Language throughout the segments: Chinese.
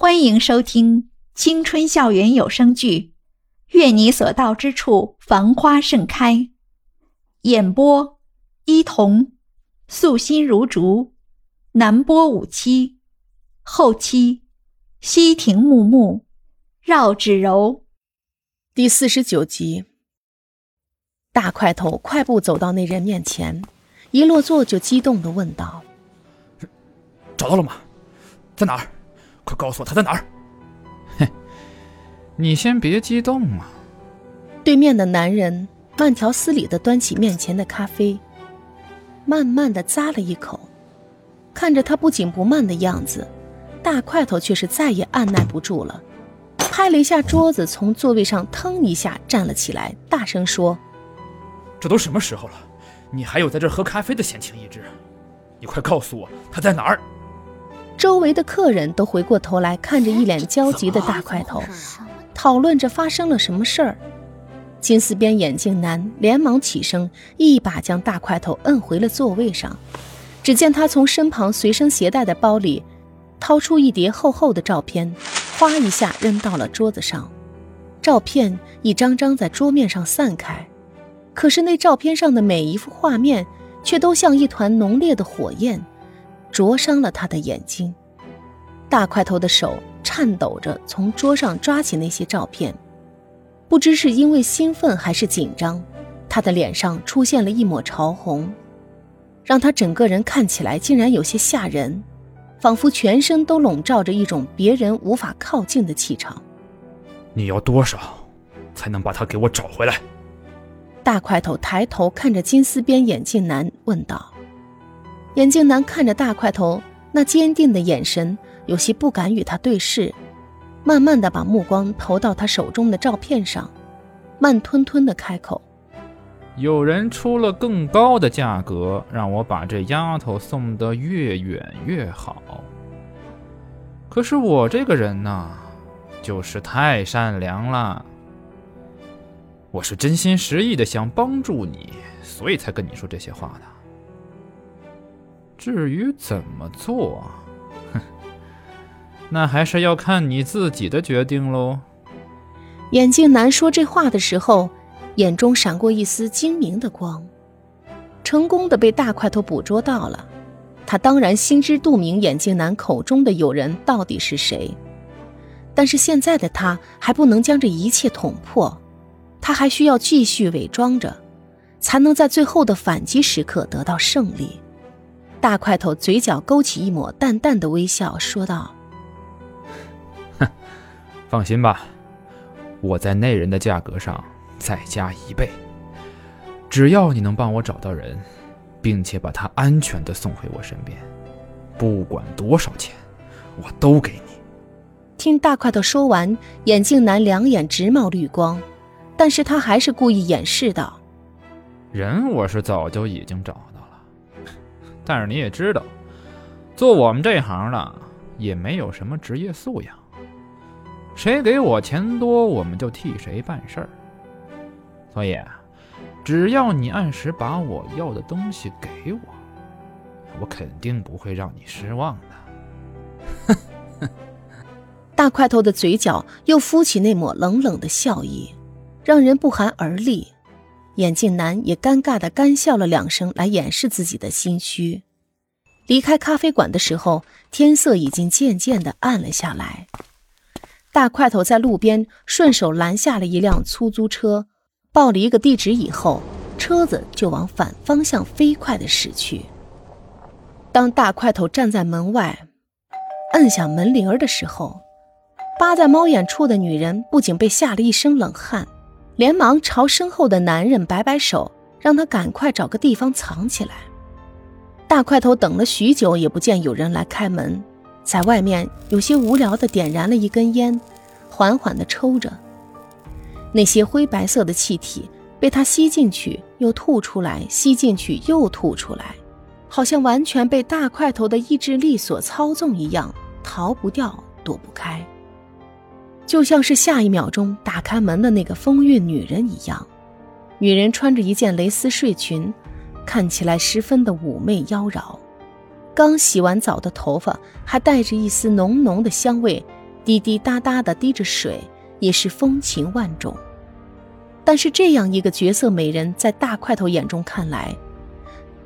欢迎收听青春校园有声剧《愿你所到之处繁花盛开》，演播：伊童，素心如竹，南波五七，后期：西亭木木，绕指柔。第四十九集，大块头快步走到那人面前，一落座就激动的问道：“找到了吗？在哪儿？快告诉我他在哪儿！”嘿，你先别激动啊。对面的男人慢条斯理的端起面前的咖啡，慢慢的咂了一口，看着他不紧不慢的样子，大块头却是再也按耐不住了。拍了一下桌子，从座位上腾一下站了起来，大声说：“这都什么时候了，你还有在这喝咖啡的闲情逸致？你快告诉我他在哪儿！”周围的客人都回过头来看着一脸焦急的大块头，讨论着发生了什么事儿。金丝边眼镜男连忙起身，一把将大块头摁回了座位上。只见他从身旁随身携带的包里掏出一叠厚厚的照片。哗一下扔到了桌子上，照片一张张在桌面上散开，可是那照片上的每一幅画面，却都像一团浓烈的火焰，灼伤了他的眼睛。大块头的手颤抖着从桌上抓起那些照片，不知是因为兴奋还是紧张，他的脸上出现了一抹潮红，让他整个人看起来竟然有些吓人。仿佛全身都笼罩着一种别人无法靠近的气场。你要多少，才能把他给我找回来？大块头抬头看着金丝边眼镜男问道。眼镜男看着大块头那坚定的眼神，有些不敢与他对视，慢慢的把目光投到他手中的照片上，慢吞吞的开口。有人出了更高的价格，让我把这丫头送得越远越好。可是我这个人呢，就是太善良了。我是真心实意的想帮助你，所以才跟你说这些话的。至于怎么做，哼，那还是要看你自己的决定喽。眼镜男说这话的时候。眼中闪过一丝精明的光，成功的被大块头捕捉到了。他当然心知肚明，眼镜男口中的友人到底是谁。但是现在的他还不能将这一切捅破，他还需要继续伪装着，才能在最后的反击时刻得到胜利。大块头嘴角勾起一抹淡淡的微笑，说道：“哼，放心吧，我在那人的价格上。”再加一倍，只要你能帮我找到人，并且把他安全的送回我身边，不管多少钱，我都给你。听大块头说完，眼镜男两眼直冒绿光，但是他还是故意掩饰道：“人我是早就已经找到了，但是你也知道，做我们这行的也没有什么职业素养，谁给我钱多，我们就替谁办事儿。”所以，只要你按时把我要的东西给我，我肯定不会让你失望的。大块头的嘴角又浮起那抹冷冷的笑意，让人不寒而栗。眼镜男也尴尬的干笑了两声，来掩饰自己的心虚。离开咖啡馆的时候，天色已经渐渐的暗了下来。大块头在路边顺手拦下了一辆出租车。报了一个地址以后，车子就往反方向飞快的驶去。当大块头站在门外，摁响门铃儿的时候，扒在猫眼处的女人不仅被吓了一身冷汗，连忙朝身后的男人摆摆手，让他赶快找个地方藏起来。大块头等了许久，也不见有人来开门，在外面有些无聊的点燃了一根烟，缓缓的抽着。那些灰白色的气体被他吸进去又吐出来，吸进去又吐出来，好像完全被大块头的意志力所操纵一样，逃不掉，躲不开。就像是下一秒钟打开门的那个风韵女人一样。女人穿着一件蕾丝睡裙，看起来十分的妩媚妖娆。刚洗完澡的头发还带着一丝浓浓的香味，滴滴答答的滴着水，也是风情万种。但是这样一个绝色美人，在大块头眼中看来，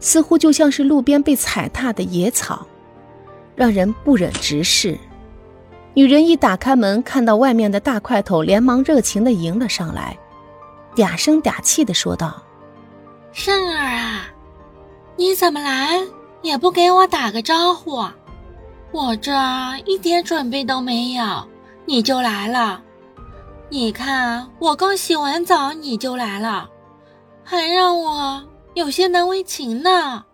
似乎就像是路边被踩踏的野草，让人不忍直视。女人一打开门，看到外面的大块头，连忙热情的迎了上来，嗲声嗲气的说道：“圣儿啊，你怎么来也不给我打个招呼？我这一点准备都没有，你就来了。”你看，我刚洗完澡你就来了，还让我有些难为情呢。